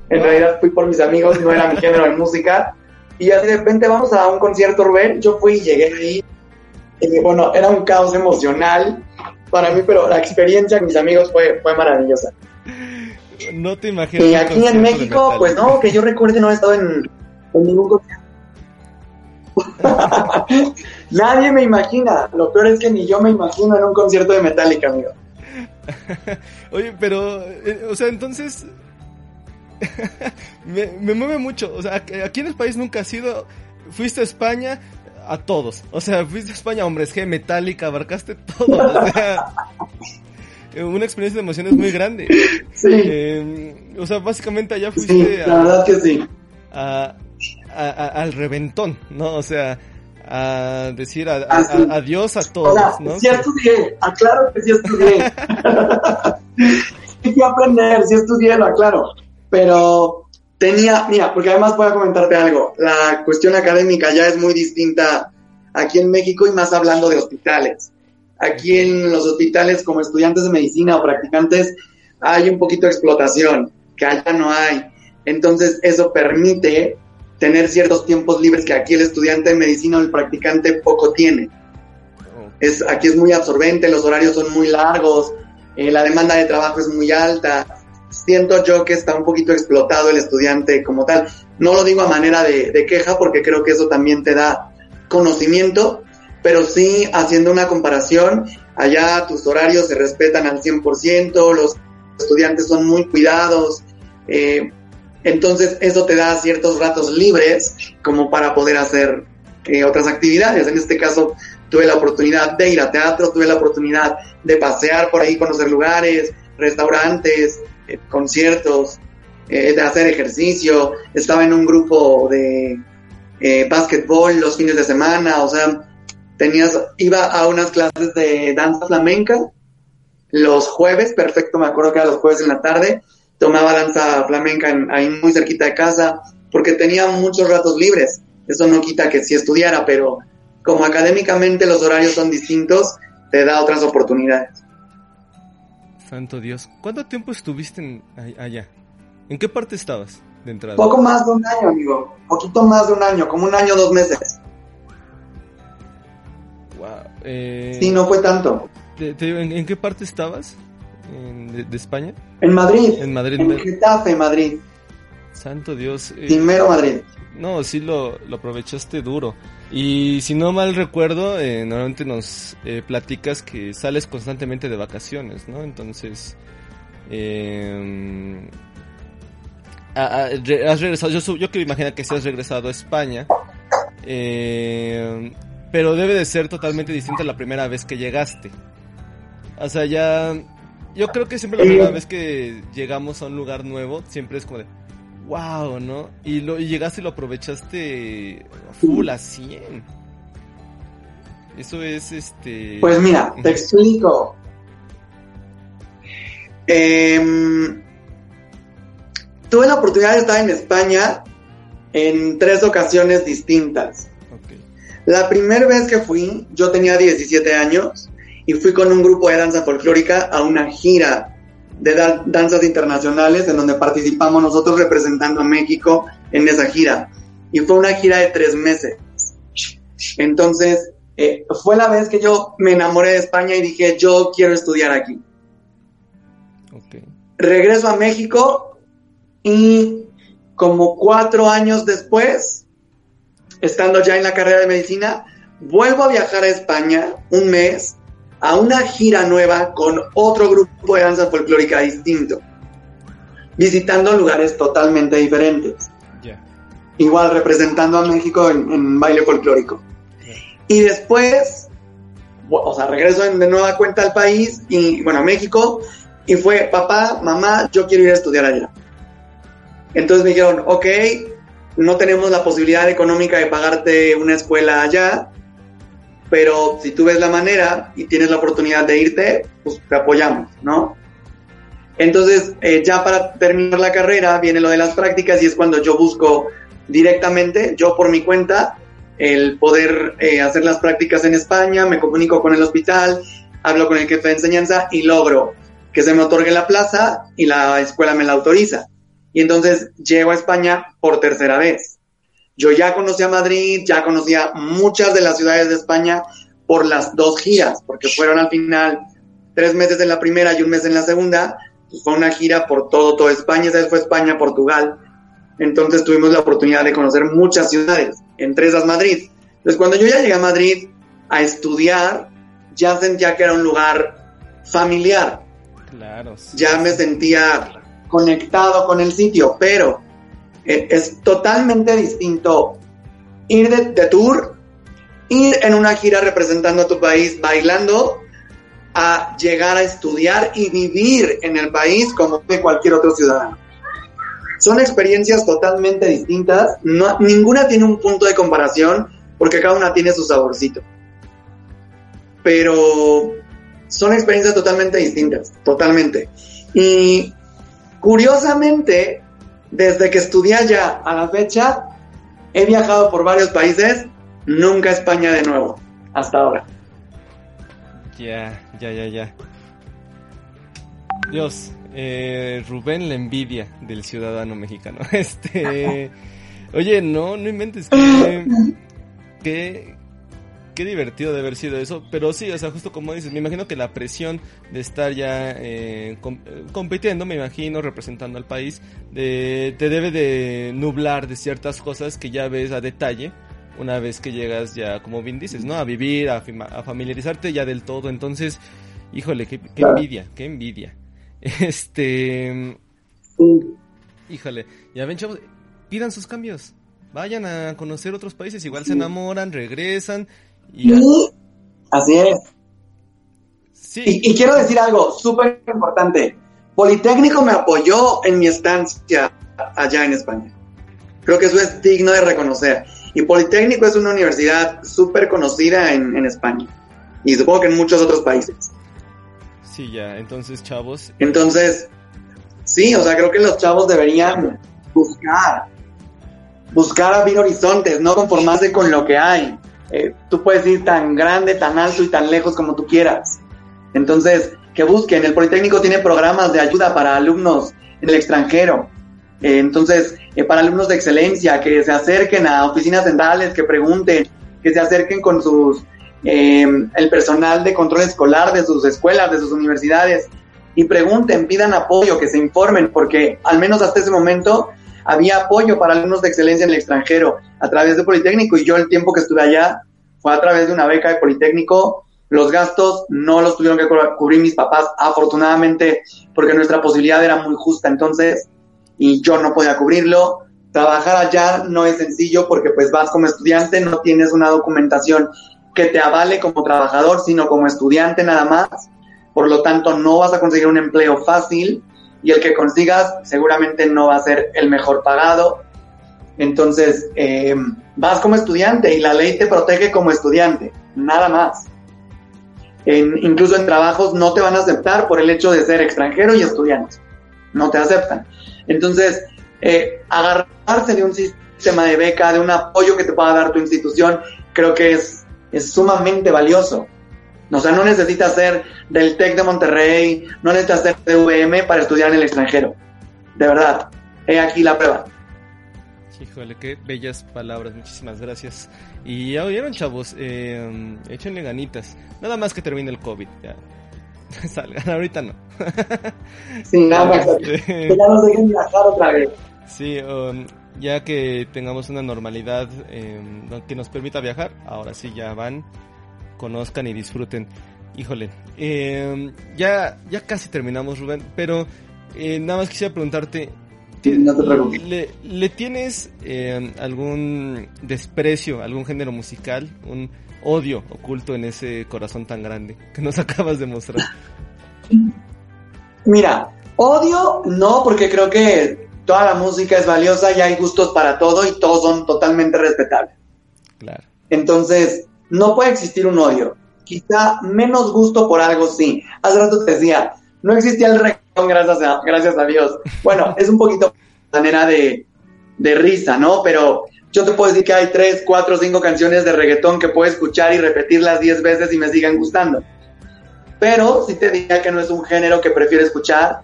[SPEAKER 3] En realidad fui por mis amigos, no era mi género de música. Y así de repente vamos a un concierto, Rubén. Yo fui y llegué ahí. Y bueno, era un caos emocional para mí, pero la experiencia con mis amigos fue, fue maravillosa.
[SPEAKER 2] No te imaginas.
[SPEAKER 3] Y aquí en México, pues no, que yo recuerde, no he estado en, en ningún concierto. Nadie me imagina. Lo peor es que ni yo me imagino en un concierto de Metallica, amigo.
[SPEAKER 2] Oye, pero, eh, o sea, entonces me, me, mueve mucho. O sea, aquí en el país nunca has ido. Fuiste a España a todos. O sea, fuiste a España, hombres G, Metallica, abarcaste todo. O sea, una experiencia de emociones muy grande.
[SPEAKER 3] Sí.
[SPEAKER 2] Eh, o sea, básicamente allá fuiste
[SPEAKER 3] sí, la verdad que sí.
[SPEAKER 2] a, al reventón, ¿no? O sea, a decir adiós a todos, ¿no?
[SPEAKER 3] Sí estudié, aclaro que sí estudié. sí fui a aprender, sí estudié, lo aclaro. Pero tenía, mira, porque además voy a comentarte algo. La cuestión académica ya es muy distinta aquí en México y más hablando de hospitales. Aquí en los hospitales, como estudiantes de medicina o practicantes, hay un poquito de explotación, que allá no hay. Entonces, eso permite tener ciertos tiempos libres que aquí el estudiante de medicina o el practicante poco tiene. Es, aquí es muy absorbente, los horarios son muy largos, eh, la demanda de trabajo es muy alta. Siento yo que está un poquito explotado el estudiante como tal. No lo digo a manera de, de queja porque creo que eso también te da conocimiento, pero sí haciendo una comparación, allá tus horarios se respetan al 100%, los estudiantes son muy cuidados, eh, entonces eso te da ciertos ratos libres como para poder hacer eh, otras actividades. En este caso, tuve la oportunidad de ir a teatro, tuve la oportunidad de pasear por ahí, conocer lugares, restaurantes, eh, conciertos, eh, de hacer ejercicio. Estaba en un grupo de básquetbol los fines de semana, o sea, tenías, iba a unas clases de danza flamenca los jueves, perfecto, me acuerdo que era los jueves en la tarde, tomaba danza flamenca en- ahí muy cerquita de casa, porque tenía muchos ratos libres. Eso no quita que sí estudiara, pero como académicamente los horarios son distintos, te da otras oportunidades.
[SPEAKER 2] Santo Dios. ¿Cuánto tiempo estuviste en- allá? ¿En qué parte estabas de entrada?
[SPEAKER 3] Poco más de un año, amigo. Poquito más de un año, como un año, dos meses.
[SPEAKER 2] Wow. eh,
[SPEAKER 3] Sí, no fue tanto.
[SPEAKER 2] te- te digo, ¿en, en qué parte estabas? ¿En- de, de España?
[SPEAKER 3] En Madrid.
[SPEAKER 2] En Madrid.
[SPEAKER 3] En Getafe, Madrid.
[SPEAKER 2] Santo Dios. eh,
[SPEAKER 3] Primero Madrid.
[SPEAKER 2] No, sí lo, lo aprovechaste duro. Y si no mal recuerdo, eh, normalmente nos eh, platicas que sales constantemente de vacaciones, ¿no? Entonces, eh, re- has regresado, yo, yo que me imagino que sí has regresado a España, eh, pero debe de ser totalmente distinto a la primera vez que llegaste. O sea, ya, yo creo que siempre la primera vez que llegamos a un lugar nuevo, siempre es como de, wow, ¿no? Y, lo, y llegaste y lo aprovechaste full, a 100. Eso es este...
[SPEAKER 3] Pues mira, te explico. Em, tuve la oportunidad de estar en España en tres ocasiones distintas. La primera vez que fui, yo tenía 17 años y fui con un grupo de danza folclórica a una gira de dan- danzas internacionales en donde participamos nosotros representando a México en esa gira. Y fue una gira de tres meses. Entonces, eh, fue la vez que yo me enamoré de España y dije, yo quiero estudiar aquí
[SPEAKER 2] Ok.
[SPEAKER 3] regreso a México y como cuatro años después, estando ya en la carrera de medicina, vuelvo a viajar a España un mes a una gira nueva con otro grupo de danza folclórica distinto, visitando lugares totalmente diferentes,
[SPEAKER 2] Ya.
[SPEAKER 3] igual representando a México en, en baile folclórico. Y después, o sea, regreso de nueva cuenta al país y, bueno, a México, y fue, papá, mamá, yo quiero ir a estudiar allá. Entonces me dijeron, ok, no tenemos la posibilidad económica de pagarte una escuela allá, pero si tú ves la manera y tienes la oportunidad de irte, pues te apoyamos, ¿no? Entonces, eh, ya para terminar la carrera, viene lo de las prácticas y es cuando yo busco directamente, yo por mi cuenta, el poder eh, hacer las prácticas en España, me comunico con el hospital, hablo con el jefe de enseñanza y logro que se me otorgue la plaza y la escuela me la autoriza. Y entonces llego a España por tercera vez. Yo ya conocía Madrid, ya conocía muchas de las ciudades de España por las dos giras, porque fueron al final tres meses en la primera y un mes en la segunda. Fue una gira por todo, toda España, esa vez fue España, Portugal. Entonces tuvimos la oportunidad de conocer muchas ciudades, entre esas Madrid. Entonces cuando yo ya llegué a Madrid a estudiar, ya sentía que era un lugar familiar,
[SPEAKER 2] Claro. sí.
[SPEAKER 3] ya me sentía conectado con el sitio, pero eh, es totalmente distinto ir de, de tour, ir en una gira representando a tu país bailando, a llegar a estudiar y vivir en el país como de cualquier otro ciudadano. Son experiencias totalmente distintas, no, ninguna tiene un punto de comparación porque cada una tiene su saborcito. Pero son experiencias totalmente distintas, totalmente. Y curiosamente, desde que estudié allá a la fecha, he viajado por varios países, nunca a España de nuevo, hasta ahora.
[SPEAKER 2] Ya, ya, ya, ya. Dios, eh, Rubén la envidia del ciudadano mexicano. Este, oye, no, no inventes. Que, que- qué divertido de haber sido eso. Pero sí, o sea, justo como dices, me imagino que la presión de estar ya eh, com- compitiendo, me imagino, representando al país, de- te debe de nublar de ciertas cosas que ya ves a detalle una vez que llegas ya, como bien dices, ¿no? A vivir, a, familiarizarte ya del todo. Entonces, híjole, qué, envidia, qué envidia. Este,
[SPEAKER 3] Sí.
[SPEAKER 2] híjole, ya ven, chavos, pidan sus cambios. vayan a conocer otros países, igual se enamoran, regresan y...
[SPEAKER 3] así es. Sí. Y, quiero decir algo súper importante. Politécnico me apoyó en mi estancia allá en España. Creo que eso es digno de reconocer. Y Politécnico es una universidad súper conocida en, en España. Y supongo que en muchos otros países.
[SPEAKER 2] Sí, ya, entonces chavos.
[SPEAKER 3] Entonces, sí, o sea, creo que los chavos deberían buscar, buscar abrir horizontes, no conformarse con lo que hay. Eh, tú puedes ir tan grande, tan alto y tan lejos como tú quieras. Entonces, que busquen. El Politécnico tiene programas de ayuda para alumnos en el extranjero. Eh, entonces, eh, para alumnos de excelencia, que se acerquen a oficinas centrales, que pregunten, que se acerquen con sus el personal de control escolar de sus escuelas, de sus universidades, y pregunten, pidan apoyo, que se informen, porque al menos hasta ese momento había apoyo para alumnos de excelencia en el extranjero a través de Politécnico y yo el tiempo que estuve allá fue a través de una beca de Politécnico. Los gastos no los tuvieron que cubrir mis papás, afortunadamente, porque nuestra posibilidad era muy justa entonces y yo no podía cubrirlo. Trabajar allá no es sencillo porque pues vas como estudiante, no tienes una documentación que te avale como trabajador, sino como estudiante nada más. Por lo tanto, no vas a conseguir un empleo fácil y el que consigas seguramente no va a ser el mejor pagado. Entonces, eh, vas como estudiante y la ley te protege como estudiante, nada más. incluso en trabajos no te van a aceptar por el hecho de ser extranjero y estudiante. No te aceptan. Entonces, eh, agarrarse de un sistema de beca, de un apoyo que te pueda dar tu institución, creo que es es sumamente valioso. O sea, no necesitas ser del TEC de Monterrey, no necesitas ser de VM para estudiar en el extranjero. De verdad, he aquí la prueba.
[SPEAKER 2] Híjole, qué bellas palabras, muchísimas gracias. Y ya oyeron, chavos, eh, échenle ganitas. Nada más que termine el COVID, ya. Salgan, ahorita no.
[SPEAKER 3] sí, nada más. Este, que ya nos dejen viajar otra vez.
[SPEAKER 2] Sí, um, ya que tengamos una normalidad eh, que nos permita viajar, ahora sí ya van, conozcan y disfruten. Híjole, eh, ya, ya casi terminamos Rubén, pero eh, nada más quisiera preguntarte, ¿le, ¿le, tienes algún desprecio, algún género musical, un odio oculto en ese corazón tan grande que nos acabas de mostrar?
[SPEAKER 3] Mira, odio no, porque creo que toda la música es valiosa y hay gustos para todo y todos son totalmente respetables.
[SPEAKER 2] Claro.
[SPEAKER 3] Entonces, no puede existir un odio. Quizá menos gusto por algo sí. Hace rato te decía, no existía el reggaetón gracias a, gracias a Dios. Bueno, es un poquito manera de, de risa, ¿no? Pero yo te puedo decir que hay tres, cuatro, cinco canciones de reggaetón que puedo escuchar y repetirlas diez veces y me sigan gustando. Pero si te diría que no es un género que prefiero escuchar,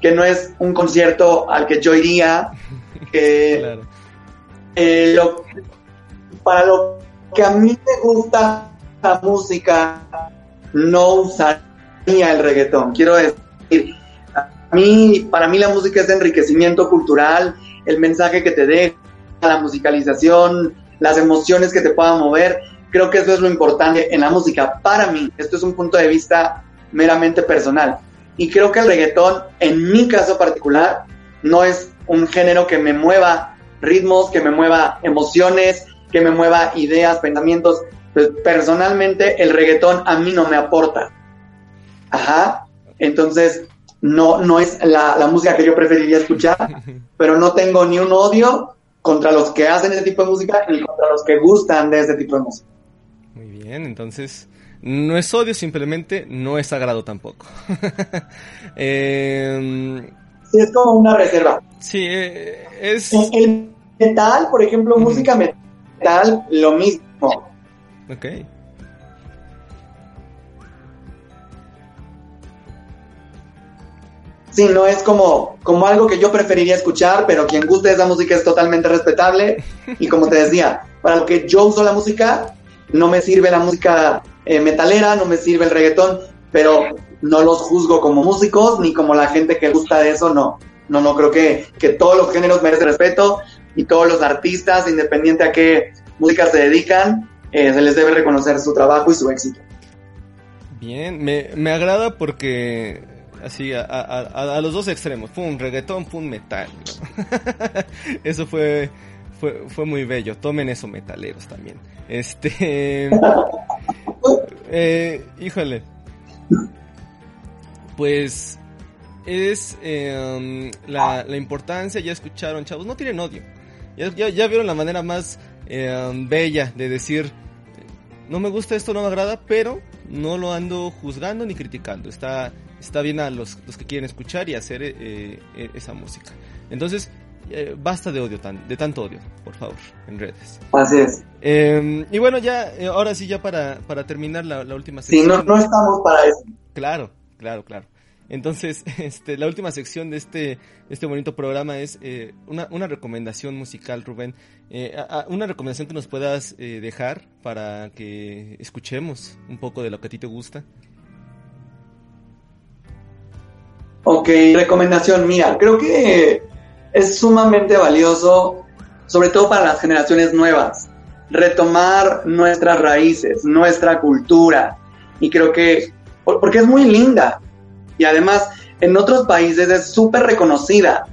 [SPEAKER 3] que no es un concierto al que yo iría. Eh, para lo que a mí me gusta la música, no usaría el reggaetón. Quiero decir, a mí, para mí la música es enriquecimiento cultural, el mensaje que te deja, la musicalización, las emociones que te puedan mover. Creo que eso es lo importante en la música. Para mí, esto es un punto de vista meramente personal. Y creo que el reggaetón, en mi caso particular, no es un género que me mueva ritmos, que me mueva emociones, que me mueva ideas, pensamientos. Pues personalmente el reggaetón a mí no me aporta. Ajá. Entonces, no, no es la, la música que yo preferiría escuchar, pero no tengo ni un odio contra los que hacen ese tipo de música ni contra los que gustan de ese tipo de música.
[SPEAKER 2] Muy bien, entonces no es odio, simplemente no es sagrado tampoco.
[SPEAKER 3] Em, sí, es como una reserva.
[SPEAKER 2] Sí, eh, es...
[SPEAKER 3] El metal, por ejemplo, música metal, lo mismo.
[SPEAKER 2] Ok.
[SPEAKER 3] Sí, no es como, como algo que yo preferiría escuchar, pero quien guste esa música es totalmente respetable. Y como te decía, para lo que yo uso la música, no me sirve la música eh, metalera, no me sirve el reggaetón, pero no los juzgo como músicos ni como la gente que gusta de eso, no. No, no, creo que, que todos los géneros merecen respeto y todos los artistas, independiente a qué música se dedican, eh, se les debe reconocer su trabajo y su éxito.
[SPEAKER 2] Bien, me, me agrada porque así a, a, a, los dos extremos, pum, reggaetón, pum, metal. Eso fue fue, fue muy bello. Tomen eso, metaleros también. Este. eh, híjole. Pues. Es eh, la, la, importancia, ya escucharon, chavos, no tienen odio. Ya, ya, ya vieron la manera más eh, bella de decir, no me gusta esto, no me agrada, pero no lo ando juzgando ni criticando. Está, está bien a los, los que quieren escuchar y hacer eh, esa música. Entonces, eh, basta de odio, tan, de tanto odio, por favor, en redes.
[SPEAKER 3] Así es.
[SPEAKER 2] Eh, y bueno, ya, eh, ahora sí, ya para, para terminar la, la última
[SPEAKER 3] sección. Sí, no, no estamos para eso.
[SPEAKER 2] Claro, claro, claro. Entonces, este, la última sección de este, este bonito programa es eh, una, recomendación musical, Rubén. Eh, una recomendación que nos puedas eh, dejar para que escuchemos un poco de lo que a ti te gusta.
[SPEAKER 3] Ok, recomendación mía. Creo que es sumamente valioso, sobre todo para las generaciones nuevas, retomar nuestras raíces, nuestra cultura. Y creo que, porque es muy linda. Y además, en otros países es súper reconocida.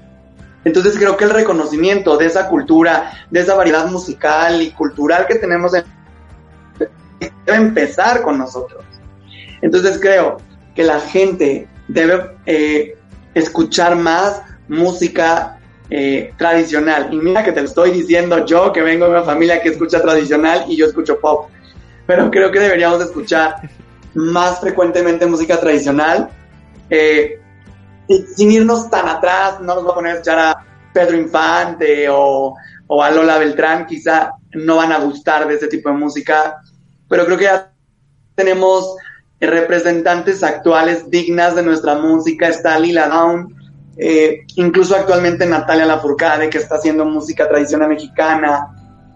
[SPEAKER 3] Entonces creo que el reconocimiento de esa cultura, de esa variedad musical y cultural que tenemos en, debe empezar con nosotros. Entonces creo que la gente debe eh, escuchar más música eh, tradicional. Y mira que te lo estoy diciendo yo, que vengo de una familia que escucha tradicional y yo escucho pop. Pero creo que deberíamos escuchar más frecuentemente música tradicional. Eh, sin irnos tan atrás, no nos va a poner a escuchar a Pedro Infante o, o a Lola Beltrán, quizá no van a gustar de ese tipo de música, pero creo que ya tenemos representantes actuales dignas de nuestra música. Está Lila Down, eh, incluso actualmente Natalia Lafourcade, que está haciendo música tradicional mexicana,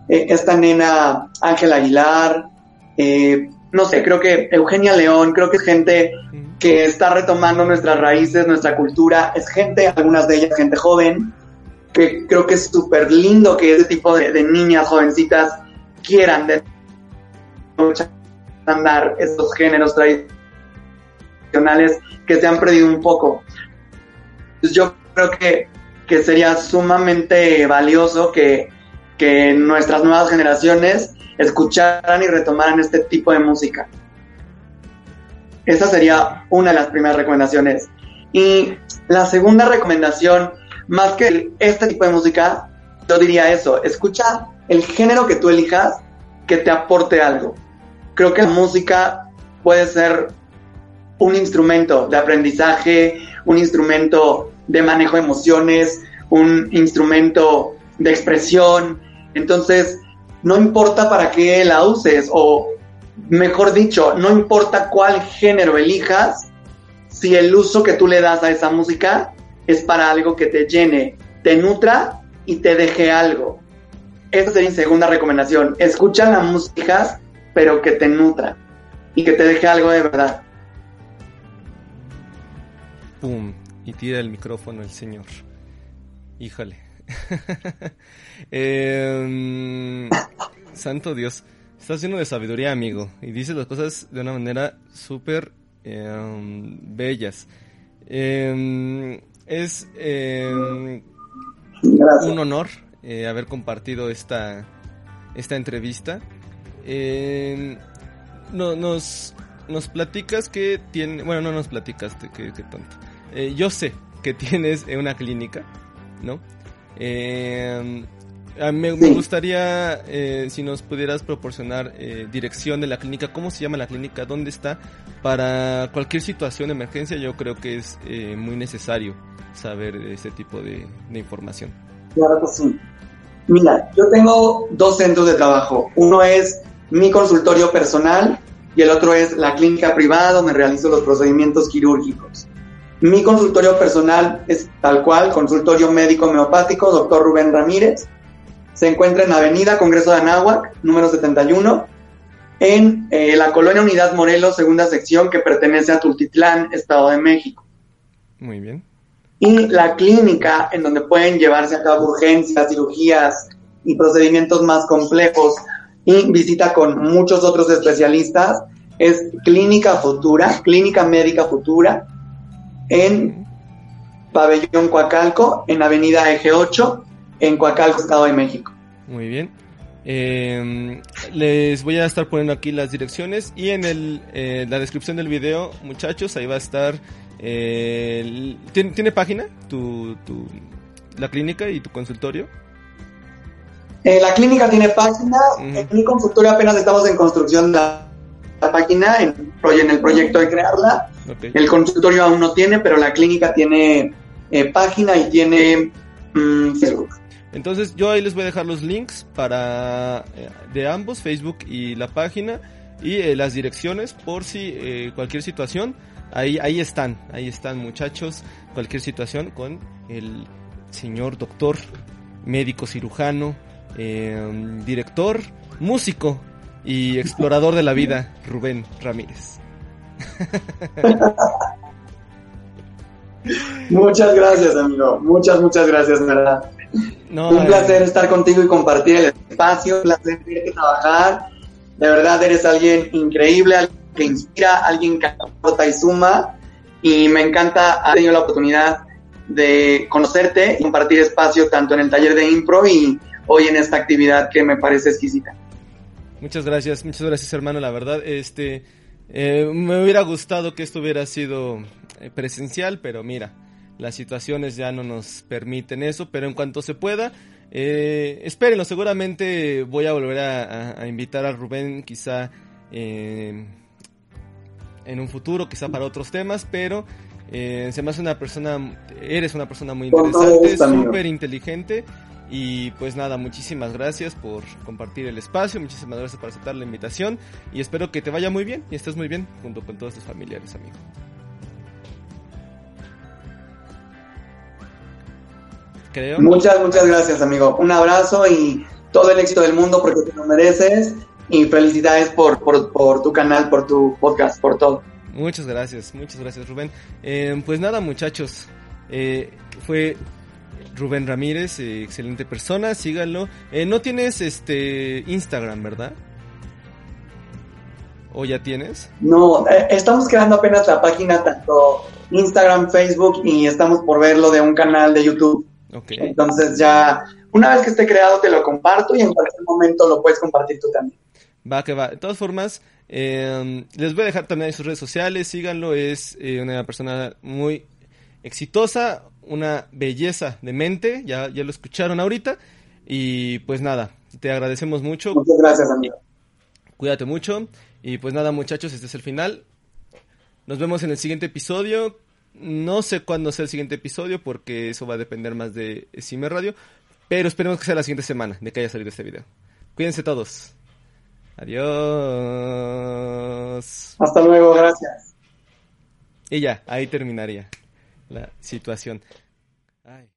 [SPEAKER 3] eh, esta nena Ángela Aguilar, no sé, creo que Eugenia León, creo que es gente que está retomando nuestras raíces, nuestra cultura, es gente, algunas de ellas gente joven, que creo que es súper lindo que ese tipo de, niñas jovencitas quieran de andar estos géneros tradicionales que se han perdido un poco. Entonces yo creo que, que sería sumamente valioso que, que nuestras nuevas generaciones escucharan y retomaran este tipo de música. Esa sería una de las primeras recomendaciones. Y la segunda recomendación, más que este tipo de música, yo diría eso, escucha el género que tú elijas que te aporte algo. Creo que la música puede ser un instrumento de aprendizaje, un instrumento de manejo de emociones, un instrumento de expresión. Entonces, no importa para qué la uses, o mejor dicho, no importa cuál género elijas, si el uso que tú le das a esa música es para algo que te llene, te nutra y te deje algo. Esa sería mi segunda recomendación. Escucha la música, pero que te nutra y que te deje algo de verdad.
[SPEAKER 2] Pum y tira el micrófono el señor. Híjole. eh, santo Dios. Estás lleno de sabiduría, amigo. Y dices las cosas de una manera súper eh, bellas. Eh, es un honor eh, haber compartido esta, esta entrevista. No, nos, nos platicas que tiene... Bueno, no nos platicas, que, que tonto eh, yo sé que tienes una clínica, ¿no? Eh, me, me, gustaría eh, si nos pudieras proporcionar eh, dirección de la clínica, cómo se llama la clínica, dónde está, para cualquier situación de emergencia yo creo que es eh, muy necesario saber ese tipo de, de, información.
[SPEAKER 3] Claro que sí. Mira, yo tengo dos centros de trabajo. Uno es mi consultorio personal y el otro es la clínica privada donde realizo los procedimientos quirúrgicos. Mi consultorio personal es tal cual, consultorio médico homeopático, doctor Rubén Ramírez. Se encuentra en Avenida Congreso de Anáhuac, número 71, en eh, la colonia Unidad Morelos, segunda sección, que pertenece a Tultitlán, Estado de México.
[SPEAKER 2] Muy bien.
[SPEAKER 3] Y la clínica en donde pueden llevarse a cabo urgencias, cirugías y procedimientos más complejos y visita con muchos otros especialistas es Clínica Futura, Clínica Médica Futura, en Pabellón Coacalco, en Avenida Eje 8, en Coacalco, Estado de México.
[SPEAKER 2] Muy bien. Eh, les voy a estar poniendo aquí las direcciones y en el, eh, la descripción del video, muchachos, ahí va a estar. eh, el- ¿tiene, tiene página? Tu, tu, la clínica y tu consultorio.
[SPEAKER 3] Eh, la clínica tiene página,
[SPEAKER 2] Ujú.
[SPEAKER 3] en mi consultorio apenas estamos en construcción de la, la página, en, en el proyecto de crearla. El consultorio aún no tiene, pero la clínica tiene eh, página y tiene mm, Facebook.
[SPEAKER 2] Entonces yo ahí les voy a dejar los links para eh, de ambos, Facebook y la página y eh, las direcciones por si eh, cualquier situación ahí ahí están, ahí están muchachos, cualquier situación con el señor doctor, médico cirujano, eh, director, músico y explorador de la vida, Rubén Ramírez.
[SPEAKER 3] Muchas gracias, amigo. Muchas, muchas gracias, verdad.
[SPEAKER 2] No,
[SPEAKER 3] Un
[SPEAKER 2] eh,
[SPEAKER 3] placer estar contigo y compartir el espacio, un placer verte trabajar. De verdad eres alguien increíble, alguien que inspira, alguien que aporta y suma. Y me encanta haber tenido la oportunidad de conocerte y compartir espacio tanto en el taller de impro y hoy en esta actividad que me parece exquisita.
[SPEAKER 2] Muchas gracias, muchas gracias hermano, la verdad, este, eh, me hubiera gustado que esto hubiera sido eh, presencial, pero mira, las situaciones ya no nos permiten eso, pero en cuanto se pueda, eh, espérenlo, seguramente voy a volver a, a- a invitar a Rubén quizá eh, en un futuro, quizá para otros temas, pero eh, se me hace una persona, eres una persona muy interesante, súper inteligente y pues nada, muchísimas gracias por compartir el espacio, muchísimas gracias por aceptar la invitación y espero que te vaya muy bien y estés muy bien junto con todos tus familiares, amigo. Creo.
[SPEAKER 3] Muchas, muchas gracias, amigo. Un abrazo y todo el éxito del mundo porque te lo mereces. Y felicidades por, por, por tu canal, por tu podcast, por todo.
[SPEAKER 2] Muchas gracias, muchas gracias Rubén. Eh, pues nada muchachos, eh, fue Rubén Ramírez, eh, excelente persona, síganlo. Eh, no tienes este Instagram, ¿verdad? ¿O ya tienes?
[SPEAKER 3] No, estamos creando apenas la página, tanto Instagram, Facebook y estamos por verlo de un canal de YouTube. Entonces ya, una vez que esté creado, te lo comparto y en cualquier momento lo puedes compartir tú también.
[SPEAKER 2] Va que va. De todas formas, eh, les voy a dejar también en sus redes sociales, síganlo, es eh, una persona muy exitosa, una belleza de mente, ya, ya lo escucharon ahorita. Y pues nada, te agradecemos mucho,
[SPEAKER 3] Muchas gracias, amigo.
[SPEAKER 2] cuídate mucho. Y pues nada muchachos, este es el final. Nos vemos en el siguiente episodio. No sé cuándo sea el siguiente episodio porque eso va a depender más de Cime Radio. Pero esperemos que sea la siguiente semana de que haya salido este video. Cuídense todos. Adiós.
[SPEAKER 3] Hasta luego, gracias.
[SPEAKER 2] Y ya, ahí terminaría la situación. Ay.